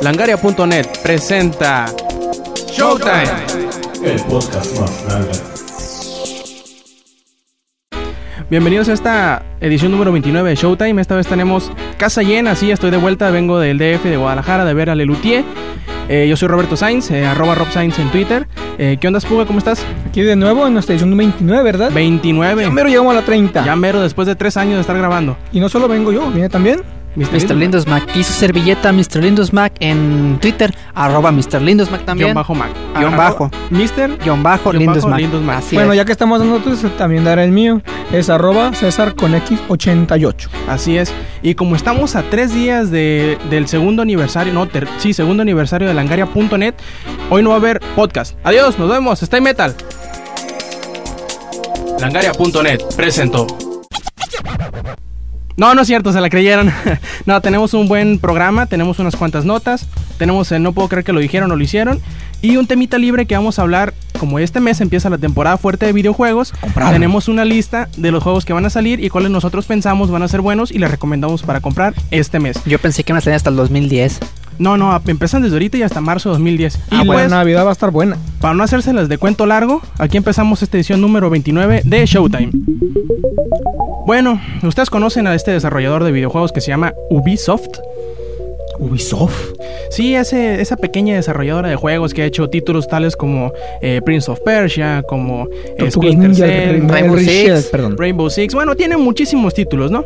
Langaria.net presenta Showtime. El podcast más grande. Bienvenidos a esta edición número 29 de Showtime. Esta vez tenemos casa llena, sí, estoy de vuelta, vengo del DF de Guadalajara de ver a Lelutier. Eh, yo soy Roberto Sainz, eh, arroba Rob Sainz en Twitter. Eh, ¿Qué onda, Puga? ¿Cómo estás? Aquí de nuevo en nuestra edición 29, ¿verdad? 29. Ya mero llegamos a la 30. Ya mero, después de tres años de estar grabando. Y no solo vengo yo, viene también. Mr. Lindos Mac. Quiso servilleta Mr. Lindos Mac en Twitter, arroba Mr. Lindos Mac también. Guión bajo Mac. Guión bajo. Mister. Guión bajo Guión Lindos bajo Mac. Lindos Mac. Así bueno, es. ya que estamos dando otros, también daré el mío. Es arroba César con X88. Así es. Y como estamos a tres días de, del segundo aniversario, no, ter- sí, segundo aniversario de Langaria.net, hoy no va a haber podcast. Adiós, nos vemos. Stay metal. Langaria.net presentó. No, no es cierto, se la creyeron. no, tenemos un buen programa, tenemos unas cuantas notas, tenemos el No puedo creer que lo dijeron o lo hicieron, y un temita libre que vamos a hablar, como este mes empieza la temporada fuerte de videojuegos, tenemos una lista de los juegos que van a salir y cuáles nosotros pensamos van a ser buenos y les recomendamos para comprar este mes. Yo pensé que iban a salir hasta el 2010. No, no, empiezan desde ahorita y hasta marzo de 2010. Y Ah, bueno, pues, Navidad va a estar buena. para no hacérselas de cuento largo, aquí empezamos esta edición número 29 de Showtime. Bueno, ustedes conocen a este desarrollador de videojuegos que se llama Ubisoft. Ubisoft. Sí, ese, esa pequeña desarrolladora de juegos que ha hecho títulos tales como eh, Prince of Persia, como eh, Splinter Cell, Ra- Rainbow Ra- Six, perdón. Rainbow Six. Bueno, tiene muchísimos títulos, ¿no?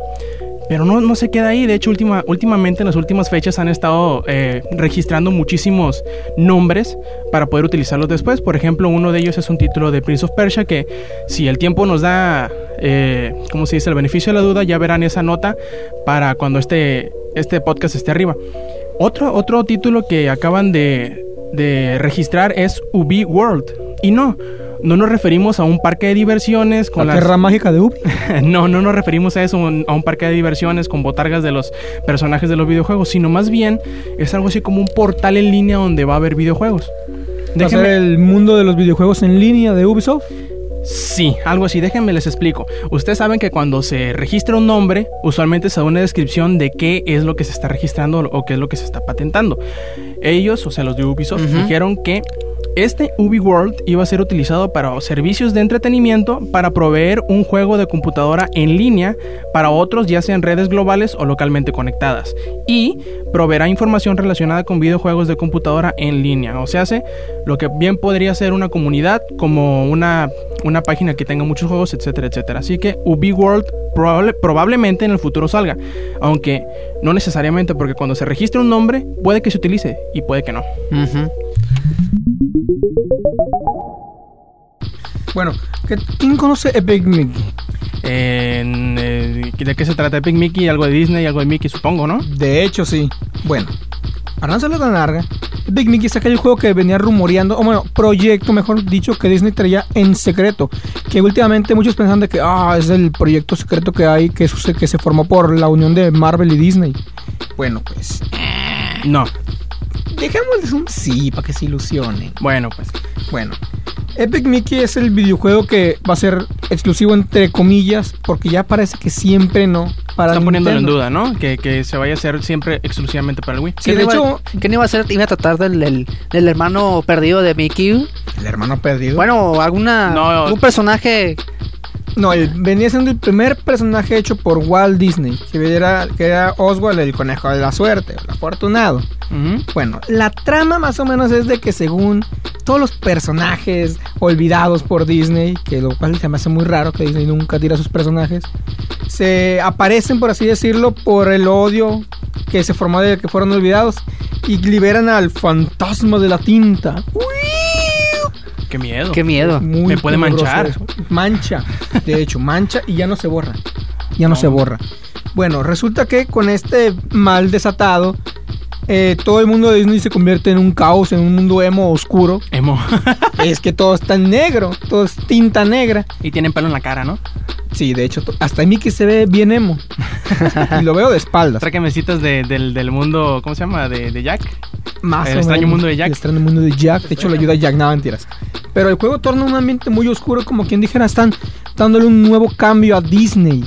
Pero no, no se queda ahí. De hecho, última, últimamente en las últimas fechas han estado eh, registrando muchísimos nombres para poder utilizarlos después. Por ejemplo, uno de ellos es un título de Prince of Persia que si el tiempo nos da, eh, ¿cómo se dice?, el beneficio de la duda, ya verán esa nota para cuando este, este podcast esté arriba. Otro, otro título que acaban de, de registrar es Ubi World. Y no, no nos referimos a un parque de diversiones con La las... tierra mágica de Ubi. No, no nos referimos a eso, un- a un parque de diversiones con botargas de los personajes de los videojuegos, sino más bien es algo así como un portal en línea donde va a haber videojuegos. Va a ser el mundo de los videojuegos en línea de Ubisoft. sí, algo así, déjenme les explico. Ustedes saben que cuando se registra un nombre, usualmente se da una descripción de qué es lo que se está registrando o qué es lo que se está patentando. Ellos, o sea, los de Ubisoft, dijeron que este Ubi World iba a ser utilizado para servicios de entretenimiento para proveer un juego de computadora en línea para otros, ya sea en redes globales o localmente conectadas. Y proveerá información relacionada con videojuegos de computadora en línea. O sea, hace lo que bien podría ser una comunidad, como una, una página que tenga muchos juegos, etcétera, etcétera. Así que Ubi World probable- probablemente en el futuro salga. Aunque no necesariamente, porque cuando se registra un nombre, puede que se utilice y puede que no. Ujú. Bueno, ¿qué- ¿quién conoce Epic Mickey? En, eh, ¿De qué se trata Epic Mickey? Algo de Disney, algo de Mickey, supongo, ¿no? De hecho, sí. Bueno, para no hacerlo tan larga, Epic Mickey es aquel juego que venía rumoreando, o bueno, proyecto, mejor dicho, que Disney traía en secreto. Que últimamente muchos pensaban de que, ah, es el proyecto secreto que hay, que, que se formó por la unión de Marvel y Disney. Bueno, pues, No. Dejémosles un sí para que se ilusionen. Bueno, pues. Bueno, Epic Mickey es el videojuego que va a ser exclusivo entre comillas, porque ya parece que siempre no. Para Están poniéndolo en Nintendo. duda, ¿no? Que, que se vaya a hacer siempre exclusivamente para el Wii. Sí, ¿Qué de no iba- hecho, ¿Qué no iba a ser? Iba a tratar del, del, del hermano perdido de Mickey. el hermano perdido. Bueno, alguna. No. Un personaje. No, él venía siendo el primer personaje hecho por Walt Disney, que era, que era Oswald, el conejo de la suerte, el afortunado. Bueno, la trama más o menos es de que según todos los personajes olvidados por Disney, que lo cual se me hace muy raro que Disney nunca tira sus personajes, se aparecen, por así decirlo, por el odio que se formó de que fueron olvidados y liberan al fantasma de la tinta. Qué miedo. Qué miedo. Muy Me puede manchar. eso. Mancha, de hecho, mancha y ya no se borra. Ya no, No. se borra. Bueno, resulta que con este mal desatado, eh, todo el mundo de Disney se convierte en un caos, en un mundo emo oscuro. Emo. es que todo está en negro, todo es tinta negra. y tienen pelo en la cara, ¿no? Sí, de hecho, hasta Mickey se ve bien emo. y lo veo de espaldas. Trae camecitas de, del, del mundo, ¿cómo se llama? De, de Jack. Más El o extraño menos. mundo de Jack. El extraño mundo de Jack. De hecho, lo ayuda a Jack, no mentiras. Pero el juego torna un ambiente muy oscuro, como quien dijera, están dándole un nuevo cambio a Disney.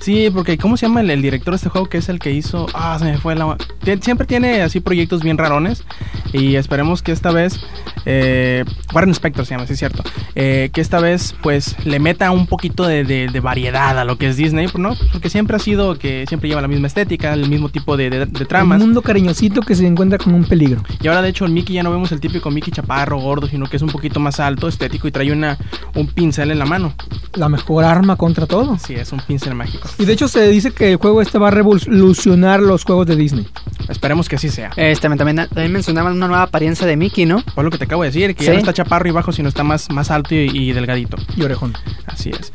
Sí, porque ¿cómo se llama el, director de este juego que es el que hizo? Ah, se me fue la... Siempre tiene así proyectos bien rarones y esperemos que esta vez... Eh, Warren Spector se llama, sí es cierto. Eh, que esta vez pues le meta un poquito de, de- de variedad a lo que es Disney, ¿no? Porque siempre ha sido que siempre lleva la misma estética, el mismo tipo de, de- de tramas. Un mundo cariñosito que se encuentra con un peligro. Y ahora de hecho el Mickey ya no vemos el típico Mickey chaparro, gordo, sino que es un poquito más alto, estético y trae una, un pincel en la mano. La mejor arma contra todo. Sí, es un pincel mágico. Y de hecho se dice que el juego este va a revolucionar los juegos de Disney. Esperemos que así sea. Este, también, también mencionaban una nueva apariencia de Mickey, ¿no? Fue lo que te acabo de decir, que Sí. ya no está chaparro y bajo, sino está más, más alto y, y delgadito. Y orejón. Así es.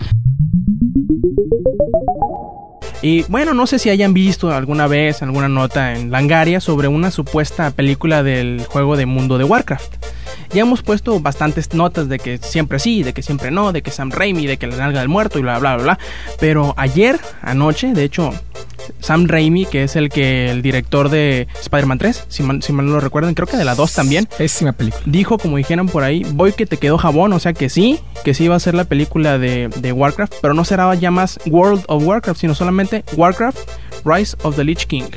Y bueno, no sé si hayan visto alguna vez alguna nota en Langaria sobre una supuesta película del juego de mundo de Warcraft. Ya hemos puesto bastantes notas de que siempre sí, de que siempre no, de que Sam Raimi, de que la nalga del muerto y bla bla bla bla. Pero ayer, anoche, de hecho, Sam Raimi, que es el que el director de Spider-Man 3, si mal, si mal no lo recuerdan, creo que de la 2 también, Pésima película. dijo, como dijeron por ahí, voy que te quedó jabón, o sea que sí, que sí va a ser la película de, de Warcraft, pero no será ya más World of Warcraft, sino solamente Warcraft Rise of the Lich King.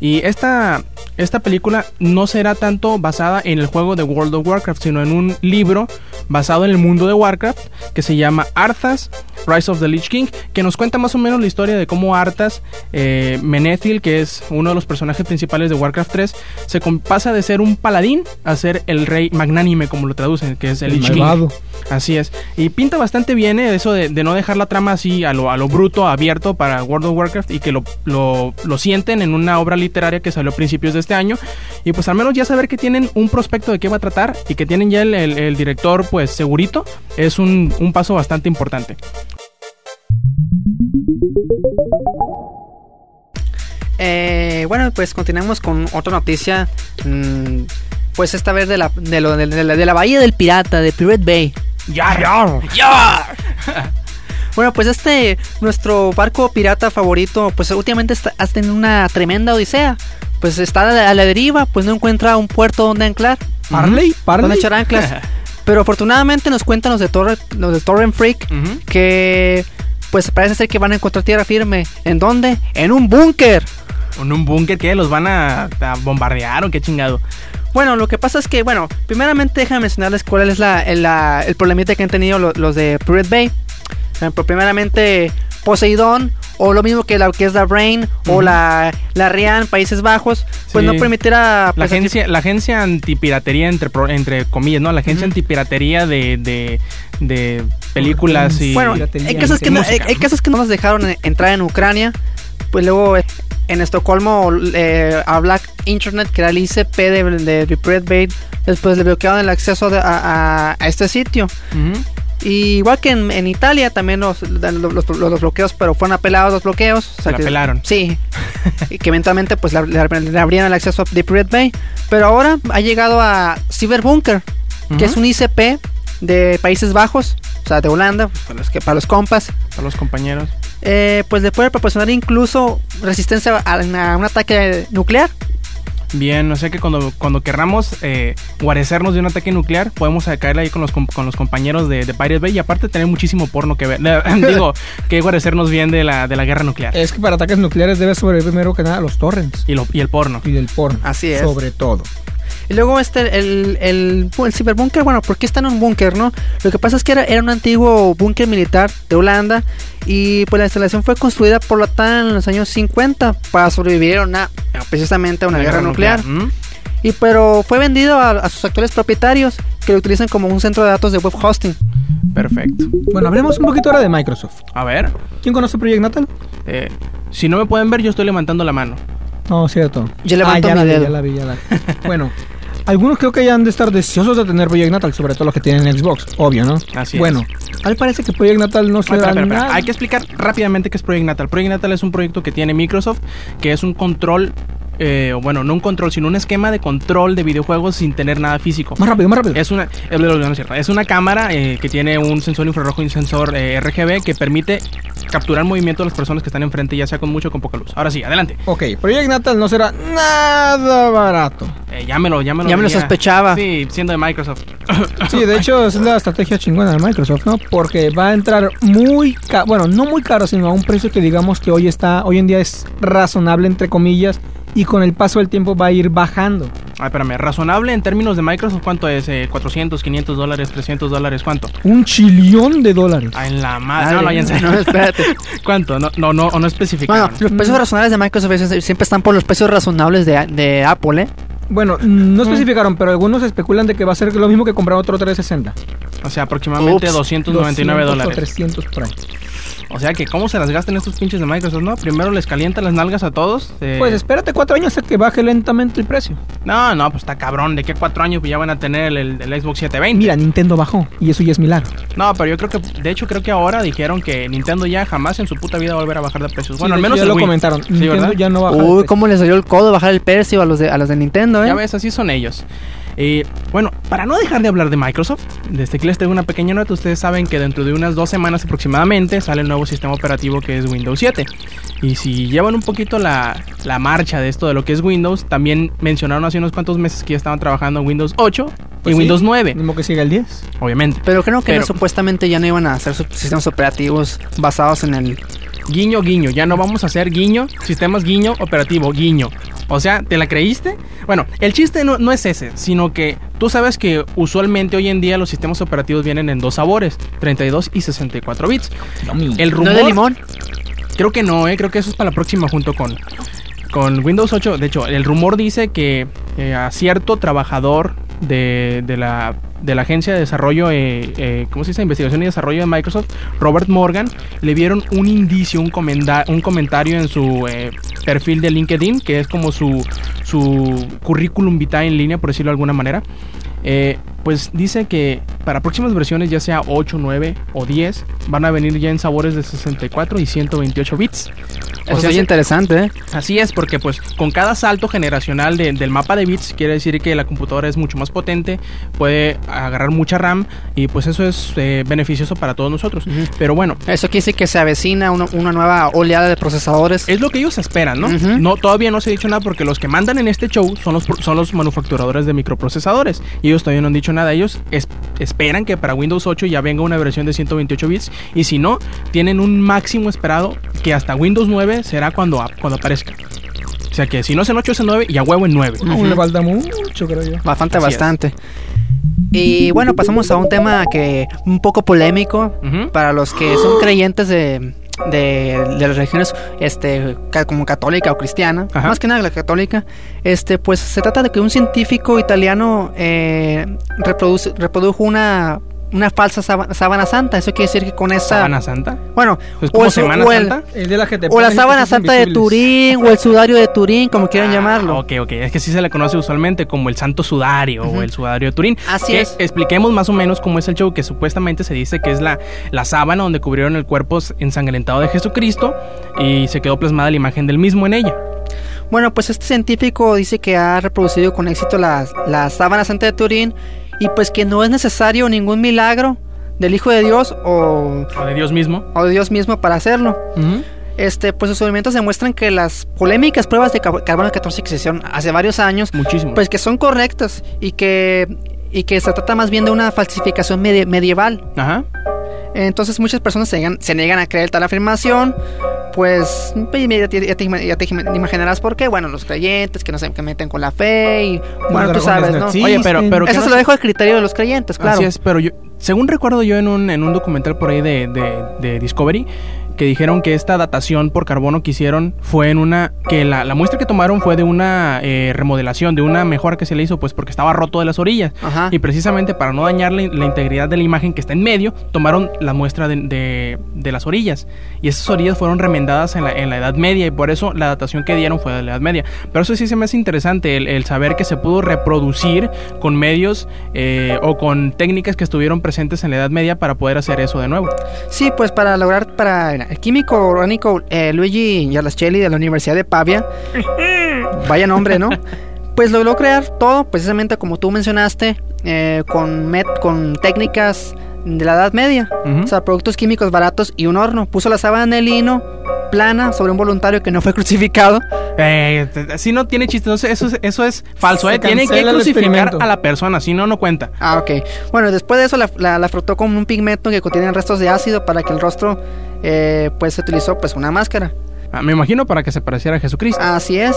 Y esta, esta película no será tanto basada en el juego de World of Warcraft, sino en un libro basado en el mundo de Warcraft que se llama Arthas Rise of the Lich King, que nos cuenta más o menos la historia de cómo Arthas eh, Menethil, que es uno de los personajes principales de Warcraft 3, se pasa de ser un paladín a ser el rey magnánime, como lo traducen, que es el, El Lich King. Así es. Y pinta bastante bien eh, eso de, de no dejar la trama así a lo, a lo bruto, abierto para World of Warcraft y que lo, lo, lo sienten en una obra literaria que salió a principios de este año. Y pues al menos ya saber que tienen un prospecto de qué va a tratar y que tienen ya el, el- el director pues segurito es un, un paso bastante importante. Eh, bueno, pues continuamos con otra noticia. mm, pues esta vez de la, de, lo- de- de la, de la Bahía del Pirata, de Pirate Bay. ¡Ya! Bueno, pues este, nuestro barco pirata favorito, pues últimamente está, ha tenido una tremenda odisea. Pues está a la, a la deriva, pues no encuentra un puerto donde anclar, Parley, donde Parley. echar anclas. Pero afortunadamente nos cuentan los de, Torre, los de Torrent Freak que pues parece ser que van a encontrar tierra firme. ¿En dónde? En un búnker. ¿En un búnker que los van a, a bombardear o qué chingado? Bueno, lo que pasa es que, bueno, primeramente déjame mencionarles cuál es la, el, la- el problemita que han tenido lo- los de Pirate Bay. Ejemplo, primeramente Poseidón, o lo mismo que la que es la Brain, o la, la Rian, Países Bajos, pues Sí. no permitirá... La agencia, la agencia antipiratería, entre, entre comillas, ¿no? La agencia antipiratería de, de, de películas y... Bueno, hay casos, que no, hay, casos que no nos dejaron en- entrar en Ucrania. Pues luego eh, en Estocolmo eh, a Black Internet, que era el ICP de, de, de después le bloquearon el acceso de- a, a- a este sitio. Ujú. Y igual que en, en Italia también los, los, los- los bloqueos, pero fueron apelados los bloqueos. O Se la que- pelaron. Sí. y que eventualmente pues le, le- le abrían el acceso de Pirate Bay. Pero ahora ha llegado a Cyberbunker, que Ujú. es un ICP de Países Bajos, o sea, de Holanda, para los, que, para los compas. Para los compañeros. eh, pues le puede proporcionar incluso resistencia a, a un ataque nuclear. Bien, o sea que cuando, cuando querramos eh, guarecernos de un ataque nuclear, podemos caerle ahí con los, con los compañeros de, de Pirate Bay y aparte tener muchísimo porno que ver. Digo, que guarecernos bien de la, de la guerra nuclear. Es que para ataques nucleares debe sobrevivir primero que nada a los torrents. Y, lo, y el porno. Y del porno. Así es. Sobre todo. Y luego este, el, el, el ciberbúnker, bueno, ¿por qué está en un búnker, no? Lo que pasa es que era, era un antiguo búnker militar de Holanda y pues la instalación fue construida por la OTAN en los años 50 para sobrevivir a una, precisamente a una guerra, nuclear. ¿Mm? Y pero fue vendido a, a sus actuales propietarios que lo utilizan como un centro de datos de web hosting. Perfecto. Bueno, hablemos un poquito ahora de Microsoft. A ver, ¿Quién conoce Project Natal? eh, si no me pueden ver, yo estoy levantando la mano. No, cierto. Yo levanto ya mi la vi, dedo. ya la vi, ya la vi. bueno, algunos creo que ya han de estar deseosos de tener Project Natal, sobre todo los que tienen Xbox, obvio, ¿no? Así es. Bueno, a mí parece que Project Natal no se da nada. Hay que explicar rápidamente qué es Project Natal. Project Natal es un proyecto que tiene Microsoft, que es un control, eh, bueno, no un control, sino un esquema de control de videojuegos sin tener nada físico. Más rápido, más rápido. Es una, eh, no es una cámara eh, que tiene un sensor infrarrojo y un sensor eh, RGB que permite capturar el movimiento de las personas que están enfrente, ya sea con mucho o con poca luz. Ahora sí, adelante. Ok, Project Natal no será nada barato. Eh, llámelo, llámelo. Ya me lo venía- sospechaba. Sí, siendo de Microsoft. Sí, de hecho es la estrategia chingona de Microsoft, ¿no? Porque va a entrar muy caro, bueno, no muy caro, sino a un precio que digamos que hoy está, hoy en día es razonable entre comillas y con el paso del tiempo va a ir bajando. Ay, espérame, razonable en términos de Microsoft, ¿cuánto es? Eh, 400, 500 dólares, 300 dólares, ¿cuánto? Un chillón de dólares. Ah, en la madre. No, no, ya serio. no, espérate. ¿Cuánto? No, no, no, no especificaron. Bueno, los precios razonables de Microsoft siempre están por los precios razonables de, de Apple, ¿eh? Bueno, no especificaron, pero algunos especulan de que va a ser lo mismo que comprar otro 360. O sea, aproximadamente Ups, 299 200 dólares. O 300 por ahí. O sea que cómo se las gastan estos pinches de Microsoft, ¿no? Primero les calienta las nalgas a todos. eh, Pues espérate cuatro años a que baje lentamente el precio. No, no, pues está cabrón. ¿De qué cuatro años ya van a tener el, el- el Xbox 720? Mira, Nintendo bajó y eso ya es milagro. No, pero yo creo que, de hecho, creo que ahora dijeron que Nintendo ya jamás en su puta vida va a volver a bajar de precios. Bueno, Sí, al menos ya lo Wii. comentaron. Sí, Nintendo ¿verdad? ya no baja. de Uy, cómo les salió el codo bajar el precio a los de, a los de Nintendo, ¿eh? Ya ves, así son ellos. Eh, bueno, para no dejar de hablar de Microsoft, desde aquí les tengo una pequeña nota. Ustedes saben que dentro de unas dos semanas aproximadamente sale el nuevo sistema operativo que es Windows 7. Y si llevan un poquito la, la marcha de esto de lo que es Windows, también mencionaron hace unos cuantos meses que ya estaban trabajando en Windows 8 Pues y sí, Windows 9, Mismo que siga el 10. obviamente. Pero creo que no, supuestamente ya no iban a hacer sistemas operativos basados en el... Guiño, guiño. Ya no vamos a hacer guiño, sistemas guiño, operativo, guiño. O sea, ¿te la creíste? Bueno, el chiste no, no es ese, sino que tú sabes que usualmente hoy en día los sistemas operativos vienen en dos sabores, 32 y 64 bits. El ¿No rumor... de limón? Creo que no, ¿eh? creo que eso es para la próxima junto con, con Windows 8. De hecho, el rumor dice que eh, a cierto trabajador de, de la, de la agencia de desarrollo, eh, eh, ¿cómo se dice? Investigación y desarrollo de Microsoft, Robert Morgan, le vieron un indicio, un, comenda- un comentario en su eh, perfil de LinkedIn, que es como su, su currículum vitae en línea, por decirlo de alguna manera. Eh, pues dice que para próximas versiones, ya sea 8, 9 o 10, van a venir ya en sabores de 64 y 128 bits. Eso sea, es interesante, ¿eh? Así es, porque pues con cada salto generacional de- del mapa de bits quiere decir que la computadora es mucho más potente, puede agarrar mucha RAM y pues eso es eh, beneficioso para todos nosotros. Pero bueno, Eso quiere decir que se avecina una, una nueva oleada de procesadores. es lo que ellos esperan, ¿no? No todavía no se ha dicho nada porque los que mandan en este show son los son los manufacturadores de microprocesadores y ellos todavía no han dicho nada. Ellos es- esperan que para Windows 8 ya venga una versión de 128 bits y si no tienen un máximo esperado que hasta Windows 9 será cuando cuando aparezca. O sea que si no es en 8 es en 9 y a huevo en 9. Aún le falta mucho, creo yo. Bastante, Así es. bastante. Y bueno, pasamos a un tema que un poco polémico para los que son creyentes de, de, de las religiones este, como católica o cristiana, Ajá. más que nada la católica, este, pues se trata de que un científico italiano eh, reproduce- reprodujo una, una falsa sábana, sábana santa. Eso quiere decir que con esa... ¿Sábana Santa? Bueno, ¿Es como o, eso- Semana o el- Santa? De la que te o la sábana santa de. Turín, o el sudario de Turín, como quieran Ah, llamarlo. Ok, ok. Es que sí se le conoce usualmente como el Santo Sudario o el Sudario de Turín. Así Que es. Expliquemos más o menos cómo es el show, que supuestamente se dice que es la, la sábana donde cubrieron el cuerpo ensangrentado de Jesucristo y se quedó plasmada la imagen del mismo en ella. Bueno, pues este científico dice que ha reproducido con éxito la, la sábana santa de Turín y pues que no es necesario ningún milagro del Hijo de Dios o, O de Dios mismo. o de Dios mismo para hacerlo. Este, pues sus experimentos demuestran que las polémicas pruebas de carbono 14 que se hicieron hace varios años, Muchísimo. pues que son correctas y que, y que se trata más bien de una falsificación medi- medieval. Ajá. Entonces muchas personas se niegan, se niegan a creer tal afirmación. Pues ya te, ya te ima- ya te ima- imaginarás por qué. Bueno, los creyentes que no se que meten con la fe y bueno, tú sabes, no. Oye, pero, Eso no se lo dejo al criterio de los creyentes, claro. Así es, pero yo, según recuerdo yo en un, en un documental por ahí de, de- de Discovery, que dijeron que esta datación por carbono que hicieron fue en una, que la, la muestra que tomaron fue de una eh, remodelación, de una mejora que se le hizo, pues porque estaba roto de las orillas. Ajá. Y precisamente para no dañar la, la integridad de la imagen que está en medio, tomaron la muestra de, de- de las orillas. Y esas orillas fueron remendadas en la, en la Edad Media y por eso la datación que dieron fue de la Edad Media. Pero eso sí se me hace interesante, el, el saber que se pudo reproducir con medios eh, o con técnicas que estuvieron presentes en la Edad Media para poder hacer eso de nuevo. Sí, pues para lograr, para químico orgánico eh, Luigi Gialaschelli de la Universidad de Pavia, vaya nombre, ¿no? Pues logró crear todo, precisamente como tú mencionaste, eh, con, met- con técnicas de la Edad Media. O sea, productos químicos baratos y un horno. Puso la sábana de lino plana sobre un voluntario que no fue crucificado. Eh, si no tiene chiste, entonces eso es, eso es falso, ¿eh? Tienen que el crucificar a la persona, si no, no cuenta. Ah, ok. Bueno, después de eso la, la- la frotó con un pigmento que contiene restos de ácido para que el rostro, eh, pues se utilizó pues una máscara. Ah, me imagino para que se pareciera a Jesucristo. Así es.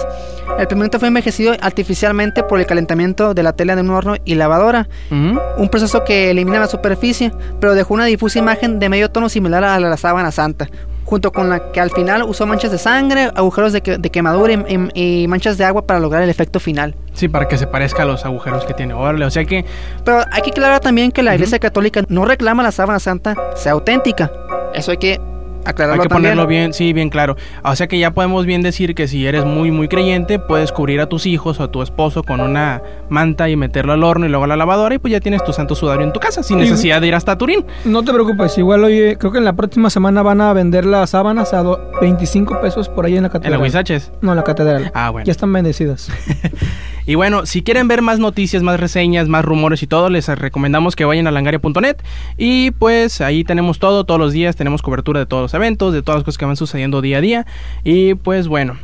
El pigmento fue envejecido artificialmente por el calentamiento de la tela de un horno y lavadora. Un proceso que elimina la superficie, pero dejó una difusa imagen de medio tono similar a la sábana santa. Junto con la que al final usó manchas de sangre, agujeros de, que- de quemadura y, y- y manchas de agua para lograr el efecto final. Sí, para que se parezca a los agujeros que tiene. Órale, o sea que Pero hay que aclarar también que la Iglesia Católica no reclama la sábana santa sea auténtica. Eso hay que aclararlo hay que también. ponerlo bien, sí, bien claro. O sea que ya podemos bien decir que si eres muy, muy creyente, puedes cubrir a tus hijos o a tu esposo con una manta y meterlo al horno y luego a la lavadora y pues ya tienes tu santo sudario en tu casa sin necesidad de ir hasta Turín. No te preocupes, igual oye, creo que en la próxima semana van a vender las sábanas a do- 25 pesos por ahí en la En catedral. la Huizaches. No, en la catedral. Ah, bueno. Ya están bendecidas. Y bueno, si quieren ver más noticias, más reseñas, más rumores y todo, les recomendamos que vayan a langaria.net. Y pues ahí tenemos todo, todos los días tenemos cobertura de todos los eventos, de todas las cosas que van sucediendo día a día. Y pues bueno,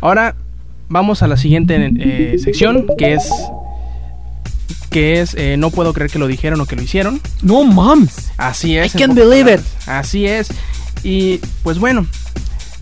ahora vamos a la siguiente eh, sección, que es... Que es, eh, no puedo creer que lo dijeron o que lo hicieron. No mames. Así es. I can't believe it. Así es. Y pues bueno,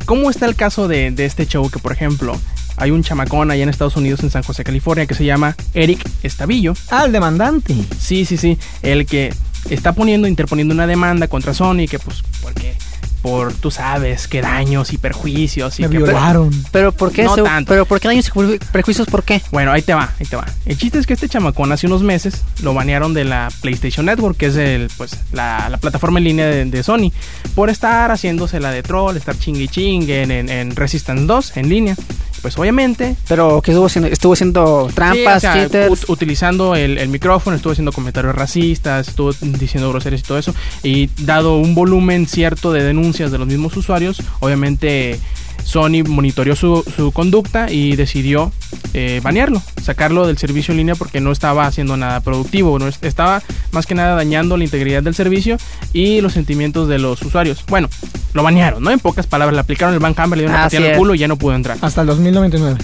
¿cómo está el caso de, de este show? Que por ejemplo, hay un chamacón allá en Estados Unidos, en San José, California, que se llama Eric Estavillo. Ah, el demandante. Sí, sí, sí. El que está poniendo, interponiendo una demanda contra Sony, que pues, porque, por, tú sabes, que daños y perjuicios y Me que... violaron. Pero ¿por qué? No se- tanto. pero ¿por qué daños y prejuicios? ¿Por qué? Bueno, ahí te va, ahí te va. El chiste es que este chamacón hace unos meses lo banearon de la PlayStation Network, que es el, pues, la, la plataforma en línea de, de Sony, por estar haciéndose la de troll, estar chingue y chingue en, en, en Resistance 2 en línea. Pues obviamente Pero que estuvo haciendo, estuvo haciendo trampas, Sí, o sea, cheaters. ut- utilizando el, el micrófono, estuvo haciendo comentarios racistas, estuvo diciendo groserías y todo eso. Y dado un volumen cierto de denuncias de los mismos usuarios, obviamente Sony monitoreó su, su conducta y decidió eh, banearlo, sacarlo del servicio en línea porque no estaba haciendo nada productivo, no es- estaba más que nada dañando la integridad del servicio y los sentimientos de los usuarios. Bueno, lo banearon, ¿no? En pocas palabras, le aplicaron el ban hammer, le dieron una patada es. culo y ya no pudo entrar. Hasta el 2099.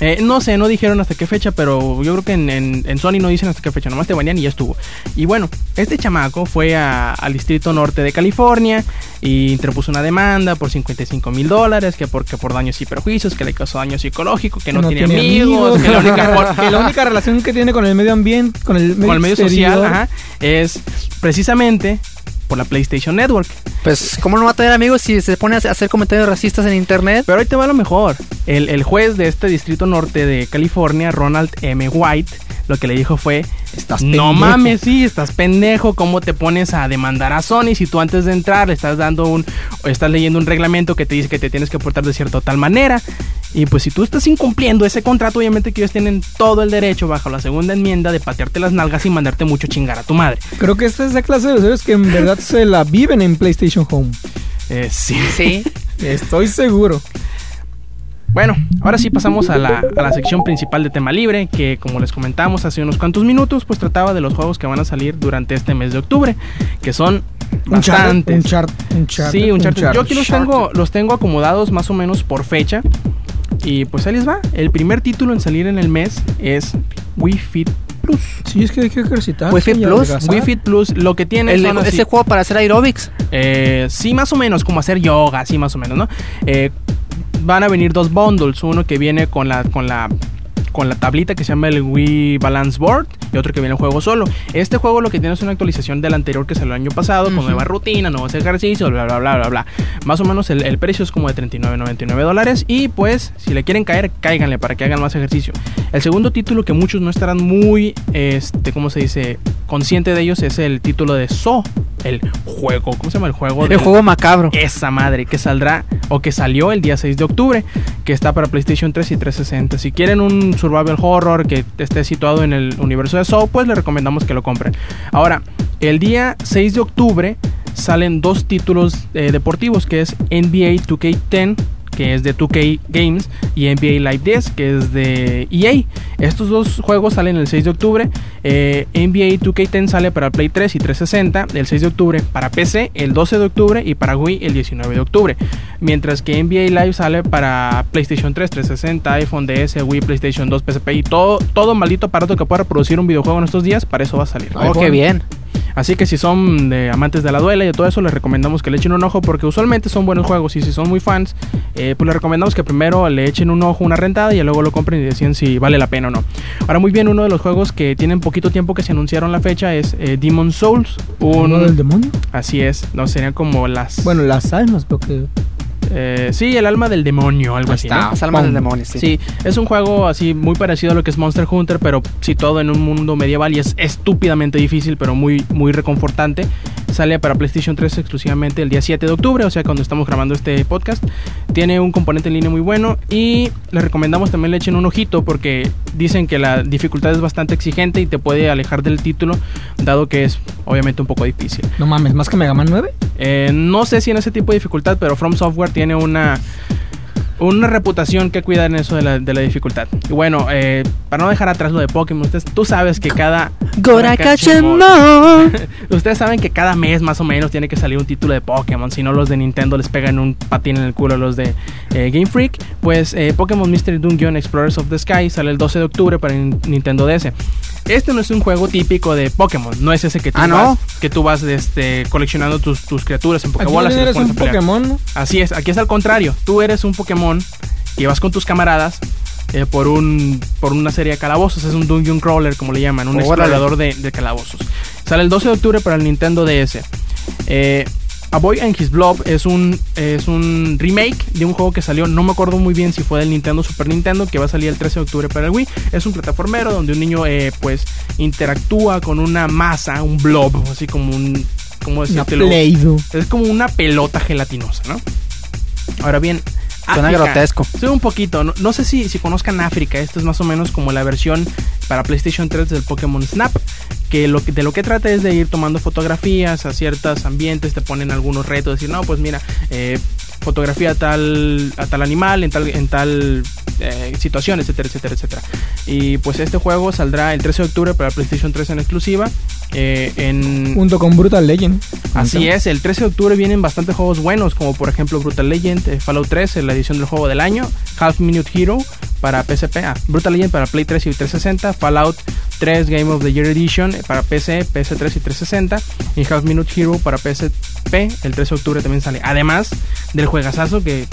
Eh, no sé, no dijeron hasta qué fecha, pero yo creo que en, en- en Sony no dicen hasta qué fecha, nomás te banean y ya estuvo. Y bueno, este chamaco fue a- al distrito norte de California y interpuso una demanda por 55 mil dólares, que porque por daños y perjuicios, que le causó daño psicológico, que no, tiene, amigos, que la única for- que la única relación que tiene con el medio ambiente, con el medio, con el medio social, ajá, es precisamente por la PlayStation Network. Pues, ¿cómo no va a tener amigos si se pone a hacer comentarios racistas en internet? Pero ahí te va lo mejor. El, el juez de este distrito norte de California, Ronald M. White, lo que le dijo fue: Estás No pendejo". mames, sí, estás pendejo. ¿Cómo te pones a demandar a Sony si tú antes de entrar le estás dando un. o estás leyendo un reglamento que te dice que te tienes que portar de cierta o tal manera? Y pues si tú estás incumpliendo ese contrato, obviamente que ellos tienen todo el derecho, bajo la segunda enmienda, de patearte las nalgas y mandarte mucho chingar a tu madre. Creo que esta es esa clase de usuarios que en verdad se la viven en PlayStation Home. Eh, sí. Sí. Estoy seguro. Bueno, ahora sí pasamos a la, a la sección principal de tema libre, que como les comentamos hace unos cuantos minutos, pues trataba de los juegos que van a salir durante este mes de octubre, que son bastantes. Un chart, un chart. Sí, un Uncharted. Yo aquí los tengo, los tengo acomodados más o menos por fecha. Y pues ahí les va. El primer título en salir en el mes es Wii Fit Plus. Sí, es que hay que ejercitar. Wii Fit Plus, Wii Fit Plus lo que tiene El- son ese juego para hacer aerobics. eh, sí, más o menos, como hacer yoga, sí, más o menos, ¿no? Eh, van a venir dos bundles, uno que viene con la, con la, con la tablita que se llama el Wii Balance Board y otro que viene el juego solo. Este juego lo que tiene es una actualización del anterior que salió el año pasado, con nueva rutina, nuevos ejercicios, bla, bla, bla, bla, bla. Más o menos el, el precio es como de 39.99 dólares y pues si le quieren caer, cáiganle para que hagan más ejercicio. El segundo título que muchos no estarán muy, este, ¿cómo se dice? Consciente de ellos es el título de So, el juego, ¿cómo se llama el juego? El del- juego macabro. esa madre que saldrá o que salió el día 6 de octubre, que está para PlayStation 3 y 360. Si quieren un survival horror que esté situado en el universo de Saw, pues les recomendamos que lo compren. Ahora, el día 6 de octubre salen dos títulos eh, deportivos, que es NBA 2K10, que es de 2K Games, y NBA Live 10, que es de EA. Estos dos juegos salen el 6 de octubre. Eh, NBA 2K10 sale para Play 3 y 360 el 6 de octubre, para PC el 12 de octubre y para Wii el 19 de octubre. Mientras que NBA Live sale para PlayStation 3, 360, iPhone DS, Wii, PlayStation 2, PSP y todo, todo maldito aparato que pueda reproducir un videojuego en estos días, para eso va a salir. Oh, qué bien. Así que si son de amantes de la duela y de todo eso, les recomendamos que le echen un ojo porque usualmente son buenos juegos y si son muy fans, eh, pues les recomendamos que primero le echen un ojo, una rentada y luego lo compren y deciden si vale la pena o no. Ahora muy bien, uno de los juegos que tienen poquito tiempo que se anunciaron la fecha es eh, Demon Souls. Un, ¿Uno del demonio? Así es, no serían como las... Bueno, las almas, porque... eh, sí, el alma del demonio, algo así. ¿no? Las almas del demonio, sí. Sí, es un juego así muy parecido a lo que es Monster Hunter, pero situado en un mundo medieval y es estúpidamente difícil, pero muy, muy reconfortante. Sale para PlayStation 3 exclusivamente el día 7 de octubre, o sea, cuando estamos grabando este podcast. Tiene un componente en línea muy bueno y les recomendamos también le echen un ojito porque dicen que la dificultad es bastante exigente y te puede alejar del título, dado que es obviamente un poco difícil. No mames, ¿más que Mega Man 9? Eh, no sé si en ese tipo de dificultad, pero From Software tiene una, una reputación que cuidar en eso de la, de la dificultad. Y bueno, eh, para no dejar atrás lo de Pokémon, ustedes, tú sabes que cada... Gora cada Kachemon. Ustedes saben que cada mes más o menos tiene que salir un título de Pokémon. Si no, los de Nintendo les pegan un patín en el culo a los de eh, Game Freak. Pues eh, Pokémon Mystery Dungeon Explorers of the Sky sale el 12 de octubre para Nin- Nintendo DS. Este no es un juego típico de Pokémon. No es ese que tú Ah, ¿no? vas, que tú vas este, coleccionando tus, tus criaturas en Aquí Pokébolas eres un. Pokémon, ¿no? Así es, aquí es al contrario. Tú eres un Pokémon que vas con tus camaradas eh, por, un, por una serie de calabozos. Es un dungeon crawler, como le llaman, un Órale. explorador de, de calabozos. Sale el 12 de octubre para el Nintendo DS. Eh, A Boy and His Blob es un, es un remake de un juego que salió, no me acuerdo muy bien si fue del Nintendo o Super Nintendo, que va a salir el 13 de octubre para el Wii. Es un plataformero donde un niño eh, pues interactúa con una masa, un blob, así como un... ¿Cómo. Es como una pelota gelatinosa, ¿no? Ahora bien, Suena África. grotesco. Sí, un poquito. No, no sé si, si conozcan África. Esto es más o menos como la versión para PlayStation 3 del Pokémon Snap. Que, lo que de lo que trata es de ir tomando fotografías a ciertos ambientes. Te ponen algunos retos. Decir, no, pues mira, eh, fotografía a tal, a tal animal en tal, en tal eh, situación, etcétera, etcétera, etcétera. Y pues este juego saldrá el 13 de octubre para PlayStation 3 en exclusiva. eh, en, Junto con Brutal Legend. Así es, el 13 de octubre vienen bastantes juegos buenos, como por ejemplo Brutal Legend, eh, Fallout 3, en la edición del juego del año, Half Minute Hero para PSP, ah, Brutal Legend para Play 3 y 360, Fallout 3 Game of the Year Edition eh, para PC, PS3 y 360, y Half Minute Hero para PSP, el 13 de octubre también sale. Además del juegazazo que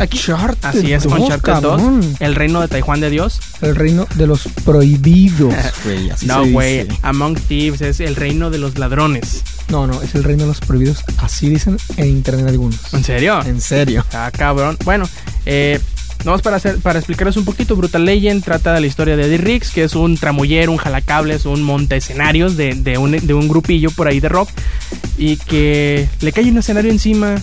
aquí, Uncharted así es, 2, Uncharted 2, cabrón. el reino de Taiwán de Dios. El reino de los prohibidos, así no, güey. Among Thieves es el reino de los ladrones. No, no, es el reino de los prohibidos. Así dicen en internet algunos. ¿En serio? En serio. Ah, cabrón. Bueno, eh, Nomás para, hacer, para explicarles un poquito, Brutal Legend trata de la historia de Eddie Riggs, que es un tramullero, un jalacables, un monta escenarios de, de, un, de un grupillo por ahí de rock, y que le cae un escenario encima,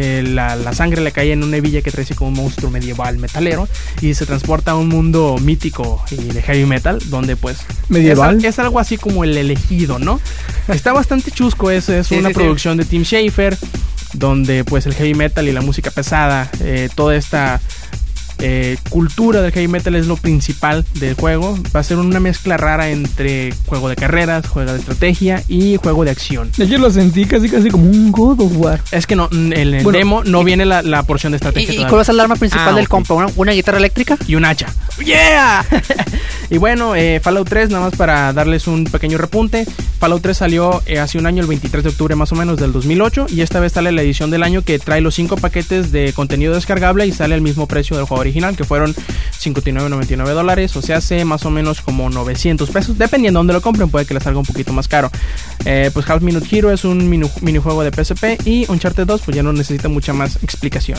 eh, la, la, sangre le cae en una hebilla que trae así como un monstruo medieval metalero y se transporta a un mundo mítico y de heavy metal donde pues medieval es, es algo así como el elegido, ¿no? Está bastante chusco eso, es Sí, una sí, sí. producción de Tim Schafer donde pues el heavy metal y la música pesada, eh, toda esta eh, cultura del heavy metal es lo principal del juego. Va a ser una mezcla rara entre juego de carreras, juego de estrategia y juego de acción. Hecho, lo sentí casi casi como un God of War. Es que no, en el Bueno, demo no viene la, la porción de ¿Y, estrategia. y todavía. cuál es el arma principal Ah, del ok. compa? ¿Una, una guitarra eléctrica? y un hacha. ¡Yeah! y bueno, eh, Fallout 3, nada más para darles un pequeño repunte. Fallout 3 salió eh, hace un año, el 23 de octubre más o menos del 2008. Y esta vez sale la edición del año que trae los 5 paquetes de contenido descargable y sale al mismo precio del juego original, que fueron 59.99 dólares. O sea, hace más o menos como 900 pesos. Dependiendo de dónde lo compren, puede que les salga un poquito más caro. Eh, pues Half Minute Hero es un minijuego de PSP. Y Uncharted 2, pues ya no necesita mucha más explicación.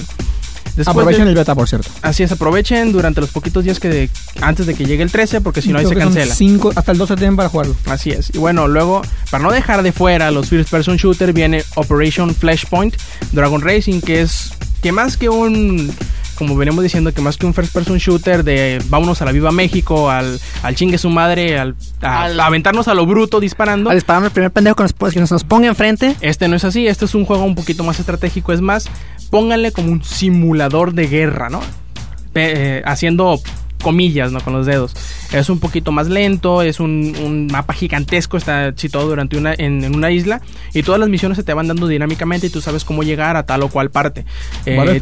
Después de- Aprovechen el beta, por cierto. Así es, aprovechen durante los poquitos días que de- antes de que llegue el 13, porque si no ahí se cancela. cinco- hasta el 12 tienen para jugarlo. Así es. Y bueno, luego, para no dejar de fuera los First Person Shooter, viene Operation Flashpoint Dragon Racing, que es que más que un, como venimos diciendo, que más que un First Person Shooter de vámonos a la Viva México, al, al chingue su madre, al, a, Al- a aventarnos a lo bruto disparando. Al dispararme el primer pendejo que nos, que nos, nos ponga enfrente. Este no es así, este es un juego un poquito más estratégico, es más pónganle como un simulador de guerra, ¿no? Pe- eh, haciendo comillas, ¿no? Con los dedos. Es un poquito más lento, es un, un mapa gigantesco, está situado durante una, en, en una isla y todas las misiones se te van dando dinámicamente y tú sabes cómo llegar a tal o cual parte. Eh,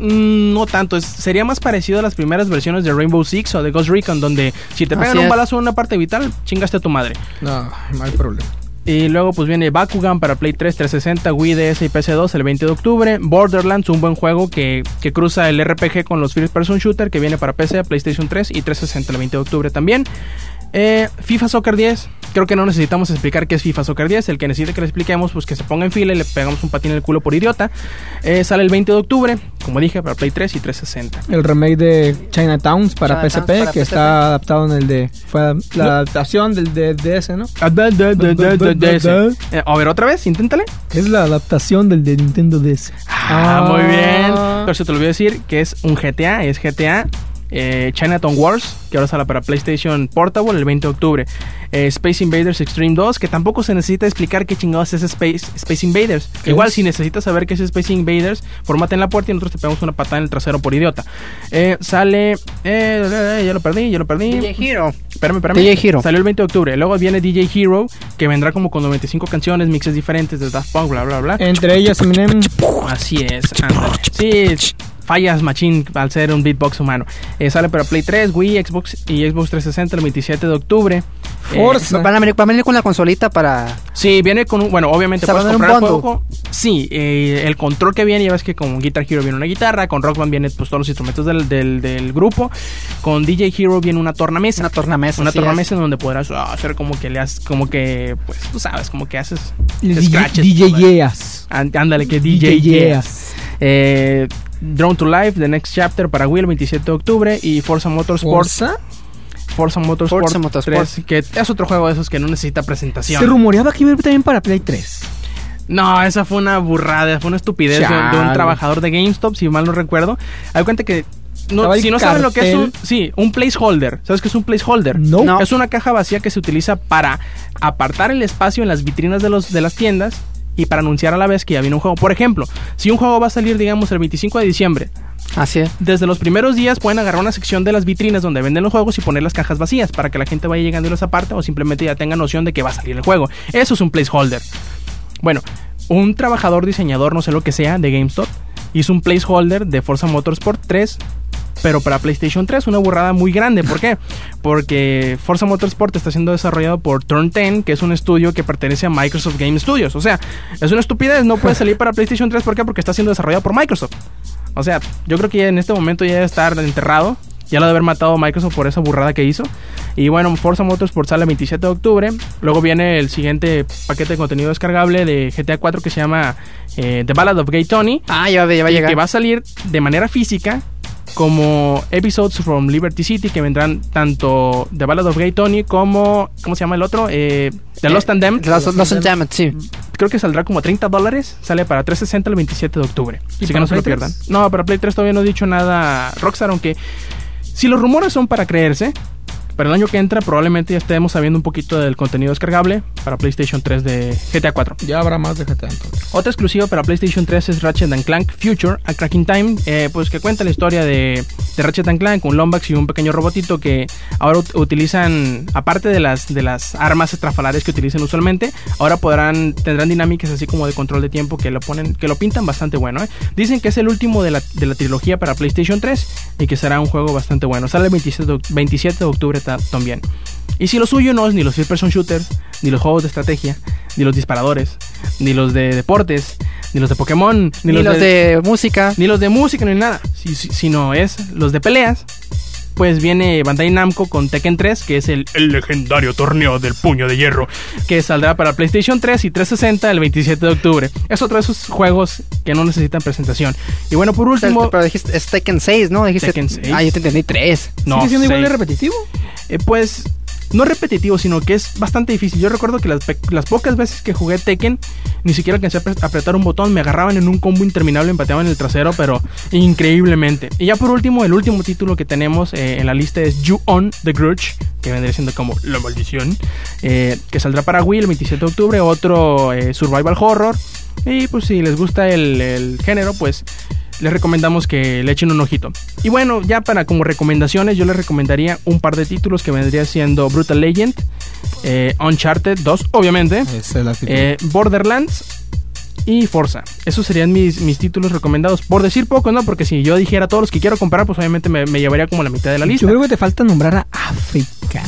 no tanto, es- sería más parecido a las primeras versiones de Rainbow Six o de Ghost Recon, donde si te Así pegan un es. balazo en una parte vital, chingaste a tu madre. No, mal problema. Y luego pues viene Bakugan para Play 3, 360, Wii DS y PC2 el 20 de octubre. Borderlands, un buen juego que, que cruza el RPG con los First Person Shooter que viene para PC, PlayStation 3 y 360 el 20 de octubre también. Eh, FIFA Soccer 10, creo que no necesitamos explicar qué es FIFA Soccer 10. El que necesite que le expliquemos, pues que se ponga en fila y le pegamos un patín en el culo por idiota. Eh, sale el 20 de octubre, como dije, para Play 3 y 360. El remake de Chinatowns para Chinatowns PSP, para que PSP. está adaptado en el de. Fue la adaptación del de DS, ¿no? Ah. Eh, a ver, otra vez, inténtale. Es la adaptación del de Nintendo DS. Ah, muy bien. Pero si te lo voy a decir que es un GTA, es GTA eh, Chinatown Wars, que ahora sale para PlayStation Portable el 20 de octubre. Eh, Space Invaders Extreme 2, que tampoco se necesita explicar qué chingados es Space, Space Invaders. ¿Qué Igual, es? si necesitas saber qué es Space Invaders, formate en la puerta y nosotros te pegamos una patada en el trasero por idiota. Eh, sale. eh, ya lo perdí, ya lo perdí. DJ Hero. Espérame, espérame. DJ Hero. Salió el 20 de octubre. Luego viene DJ Hero, que vendrá como con 95 canciones, mixes diferentes de Daft Punk, bla, bla, bla. Entre ellas, Eminem. Así es, ándale. Sí, fallas machín al ser un beatbox humano. Eh, sale para Play 3, Wii, Xbox y Xbox 360 el 27 de octubre. Eh, Forza. Van a venir, van a venir con la consolita para. sí, viene con un. Bueno, obviamente puedes comprar un el juego. Sí, eh, el control que viene, ya ves que con Guitar Hero viene una guitarra, con Rock Band viene pues todos los instrumentos del, del, del grupo. Con DJ Hero viene una tornamesa. Una tornamesa. Una es. tornamesa en donde podrás ah, hacer como que le haces, como que, pues, tú sabes, como que haces DJ, scratches. DJ Yeas. Án- Ándale, que DJ, Yes. Eh, Drone to Life, The Next Chapter para Wii el 27 de octubre y Forza Motorsport. Forza. Forza Motorsport, Forza Motorsport. 3, que es otro juego de esos que no necesita presentación. Se rumoreaba que iba a ir también para Play 3. No, esa fue una burrada, fue una estupidez de, de un trabajador de GameStop, si mal no recuerdo. Hay cuenta que no, si no saben lo que es un sí, un placeholder, ¿sabes qué es un placeholder? No. No. Es una caja vacía que se utiliza para apartar el espacio en las vitrinas de los de las tiendas y para anunciar a la vez que ya viene un juego. Por ejemplo, si un juego va a salir digamos el 25 de diciembre, Así es. desde los primeros días pueden agarrar una sección de las vitrinas donde venden los juegos y poner las cajas vacías para que la gente vaya llegando y los aparte o simplemente ya tenga noción de que va a salir el juego. Eso es un placeholder. Bueno, un trabajador diseñador, no sé lo que sea, de GameStop, hizo un placeholder de Forza Motorsport 3, pero para PlayStation 3, una burrada muy grande. ¿Por qué? Porque Forza Motorsport está siendo desarrollado por Turn 10, que es un estudio que pertenece a Microsoft Game Studios. O sea, es una estupidez, no puede salir para PlayStation 3, ¿por qué? Porque está siendo desarrollado por Microsoft. O sea, yo creo que ya en este momento ya debe estar enterrado. Ya lo de haber matado Microsoft por esa burrada que hizo. Y bueno, Forza Motorsport sale el 27 de octubre. Luego viene el siguiente paquete de contenido descargable de GTA 4 que se llama eh, The Ballad of Gay Tony. Ah, ya va, ya va a llegar. que va a salir de manera física como episodes from Liberty City que vendrán tanto The Ballad of Gay Tony como ¿cómo se llama el otro? Eh, The Lost and Damned. Los, los Undammit, sí. Creo que saldrá como 30 dólares. Sale para 360 el 27 de octubre. ¿Y Así que no se lo Play pierdan. 3? No, para Play 3 todavía no he dicho nada Rockstar, aunque si los rumores son para creerse, para el año que entra probablemente ya estemos sabiendo un poquito del contenido descargable para PlayStation 3 de GTA 4. Ya habrá más de GTA entonces. Otra exclusiva para PlayStation 3 es Ratchet and Clank Future a Cracking Time, eh, pues que cuenta la historia de, de Ratchet and Clank, un Lombax y un pequeño robotito que ahora ut- utilizan, aparte de las, de las armas estrafalarias que utilizan usualmente, ahora podrán, tendrán dinámicas así como de control de tiempo que lo ponen, que lo pintan bastante bueno. eh. Dicen que es el último de la, de la trilogía para PlayStation 3 y que será un juego bastante bueno. Sale el 27 de, oc- 27 de octubre ta- también. Y si lo suyo no es ni los first person shooters, ni los juegos de estrategia, ni los disparadores, ni los de deportes, ni los de Pokémon, Ni, los de, música. ni los de música, ni nada, si- si- sino es los de peleas. Pues viene Bandai Namco con Tekken 3, que es el, el legendario torneo del puño de hierro, que saldrá para PlayStation 3 y 360 el 27 de octubre. Es otro de esos juegos que no necesitan presentación. Y bueno, por último, Pero dijiste, es Tekken 6, ¿no? Dijiste, Tekken 6. Ah, yo te entendí 3. no, ¿Sigue siendo igual de repetitivo? Eh, pues no repetitivo, sino que es bastante difícil. Yo recuerdo que las, pocas veces que jugué Tekken, ni siquiera alcancé a apre- apretar un botón, me agarraban en un combo interminable, empateaban en el trasero, pero increíblemente. Y ya por último, el último título que tenemos eh, en la lista es You On The Grudge, que vendría siendo como La Maldición, eh, que saldrá para Wii el 27 de octubre, otro eh, survival horror. Y pues si les gusta el género, pues les recomendamos que le echen un ojito. Y bueno, ya para como recomendaciones, yo les recomendaría un par de títulos que vendría siendo Brutal Legend, eh, Uncharted 2, obviamente, eh, Borderlands y Forza. Esos serían mis, mis títulos recomendados. Por decir poco, ¿no? Porque si yo dijera todos los que quiero comprar, pues obviamente me, me llevaría como la mitad de la lista. Yo creo que te falta nombrar a África.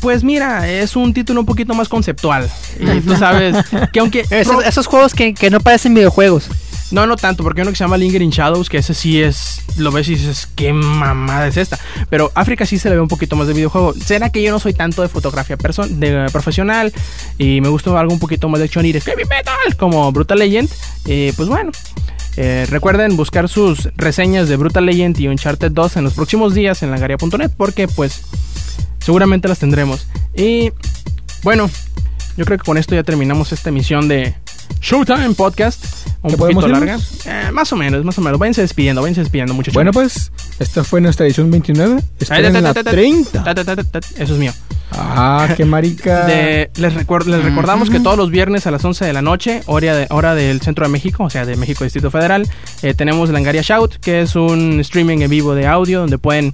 Pues mira, es un título un poquito más conceptual. Y tú sabes que aunque... Esos, esos juegos que, que no parecen videojuegos. No, no tanto, porque hay uno que se llama Lingering Shadows, que ese sí es, lo ves y dices, qué mamada es esta. Pero África sí se le ve un poquito más de videojuego. Será que yo no soy tanto de fotografía de, profesional y me gusta algo un poquito más de action y de heavy metal, como Brutal Legend. Eh, pues bueno, eh, recuerden buscar sus reseñas de Brutal Legend y Uncharted 2 en los próximos días en langaria.net, porque pues seguramente las tendremos. Y bueno, yo creo que con esto ya terminamos esta emisión de Showtime Podcast. Un ¿Ya poquito larga. Eh, más o menos, más o menos. Váyanse despidiendo, váyanse despidiendo, muchachos. Bueno, pues, esta fue nuestra edición 29. Ay, Esperen ta, ta, la ta, ta, 30. ta, ta, ta, ta, ta, Eso es mío. Ah, qué marica. De- les, recuer- les recordamos que todos los viernes a las 11 de la noche, hora, de- hora del centro de México, o sea, de México Distrito Federal, eh, tenemos Langaria Shout, que es un streaming en vivo de audio donde pueden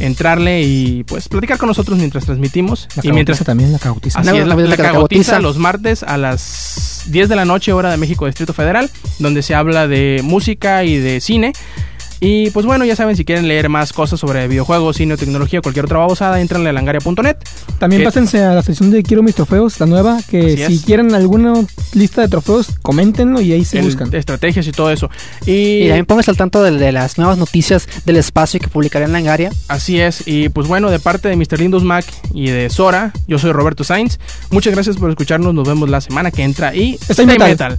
entrarle y pues platicar con nosotros mientras transmitimos. La y mientras también, la cagotiza. Así No, es, la, cagotiza. los martes a las 10 de la noche, hora de México Distrito Federal, donde se habla de música y de cine. Y pues bueno, ya saben, si quieren leer más cosas sobre videojuegos, cine o tecnología o cualquier otra babosada, entran a langaria.net. También que- pásense a la sección de Quiero mis trofeos, la nueva, que Así si es. quieren alguna lista de trofeos, coméntenlo y ahí se el- buscan. estrategias y todo eso. Y Y, también pónganse al tanto de, de las nuevas noticias del espacio que publicaré en Langaria. así es. Y pues bueno, de parte de Mr. Lindos Mac y de Sora, yo soy Roberto Sainz. Muchas gracias por escucharnos. Nos vemos la semana que entra. Y Stay metal.